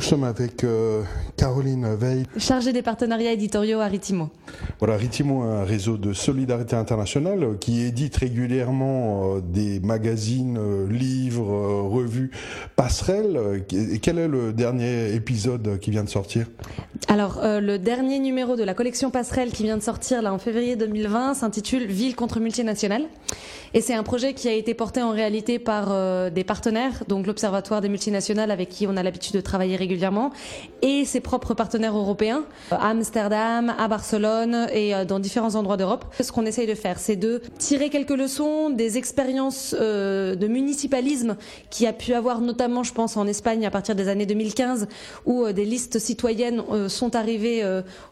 Nous sommes avec euh, Caroline Veil. Chargée des partenariats éditoriaux à Ritimo. Voilà, Ritimo, un réseau de solidarité internationale euh, qui édite régulièrement euh, des magazines, livres, revues, passerelles. quel est le dernier épisode qui vient de sortir? Alors, le dernier numéro de la collection Passerelle qui vient de sortir là en février 2020 s'intitule Ville contre multinationales. Et c'est un projet qui a été porté en réalité par des partenaires, donc l'Observatoire des multinationales avec qui on a l'habitude de travailler régulièrement, et ses propres partenaires européens, à Amsterdam, à Barcelone et euh, dans différents endroits d'Europe. Ce qu'on essaye de faire, c'est de tirer quelques leçons des expériences euh, de municipalisme qui a pu avoir notamment, je pense, en Espagne à partir des années 2015, où euh, des listes citoyennes sont arrivées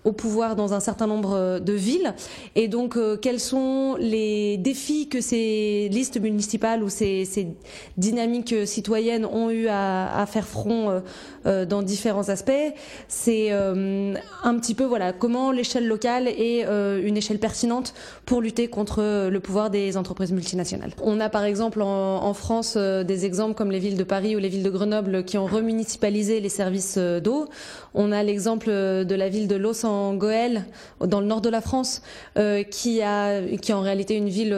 au pouvoir dans un certain nombre de villes. Et donc, quels sont les défis que ces listes municipales ou ces, ces dynamiques citoyennes ont eu à, à faire front euh, dans différents aspects? C'est euh, un petit peu voilà comment l'échelle locale est euh, une échelle pertinente pour lutter contre le pouvoir des entreprises multinationales. On a par exemple en, France des exemples comme les villes de Paris ou les villes de Grenoble qui ont remunicipalisé les services d'eau. On a l'exemple de la ville de Los en Goël, dans le nord de la France, qui a qui est en réalité une ville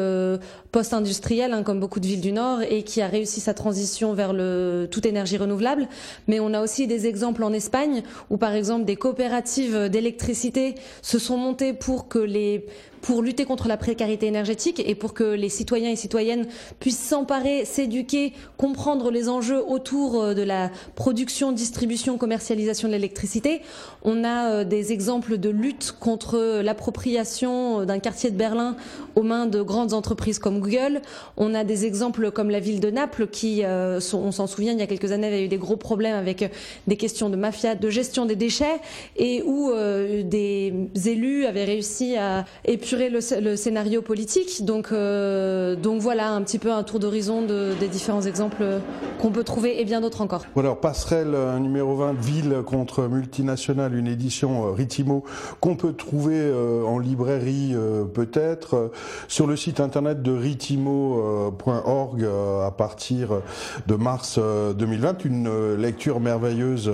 post-industrielle, hein, comme beaucoup de villes du Nord, et qui a réussi sa transition vers le toute énergie renouvelable. Mais on a aussi des exemples en Espagne où, par exemple, des coopératives d'électricité se sont montées pour que les pour lutter contre la précarité énergétique et pour que les citoyens et citoyennes puissent s'emparer, s'éduquer, comprendre les enjeux autour euh, de la production, distribution, commercialisation de l'électricité. On a euh, des exemples de lutte contre l'appropriation euh, d'un quartier de Berlin aux mains de grandes entreprises comme Google. On a des exemples comme la ville de Naples qui, on s'en souvient, il y a quelques années, avait eu des gros problèmes avec des questions de mafia, de gestion des déchets et où des élus avaient réussi à épurer le, scénario politique. Donc, euh, donc voilà un petit peu un tour d'horizon des différents exemples qu'on peut trouver et bien d'autres encore. alors passerelle euh, numéro 20, ville contre multinationale, une édition euh, Ritimo qu'on peut trouver en librairie peut-être sur le site internet de ritimo.org à partir de mars 2020. Une lecture merveilleuse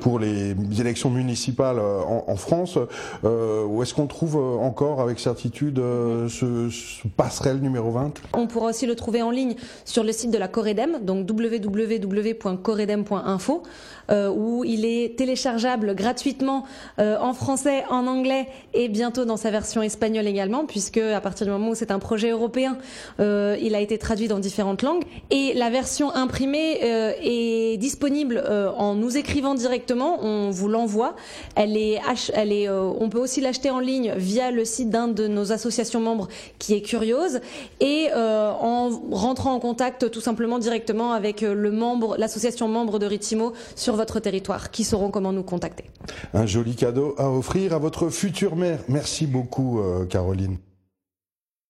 pour les élections municipales en, France. où est-ce qu'on trouve encore avec certitude euh, ce, passerelle numéro 20 On pourra aussi le trouver en ligne sur le site de la Coredem, donc www.coredem.info, euh, où il est téléchargeable gratuitement euh, en français, en anglais et bientôt dans sa version espagnole également, puisque à partir du moment où c'est un projet européen, il a été traduit dans différentes langues. Et la version imprimée est disponible en nous écrivant directement, vous l'envoie. Elle est, elle est, on peut aussi l'acheter en ligne via le site d'un de nos associations membres qui est Curiose et euh, en rentrant en contact tout simplement directement avec euh, le membre, l'association membre de Ritimo sur votre territoire, qui sauront comment nous contacter. Un joli cadeau à offrir à votre future mère. Merci beaucoup, euh, Caroline.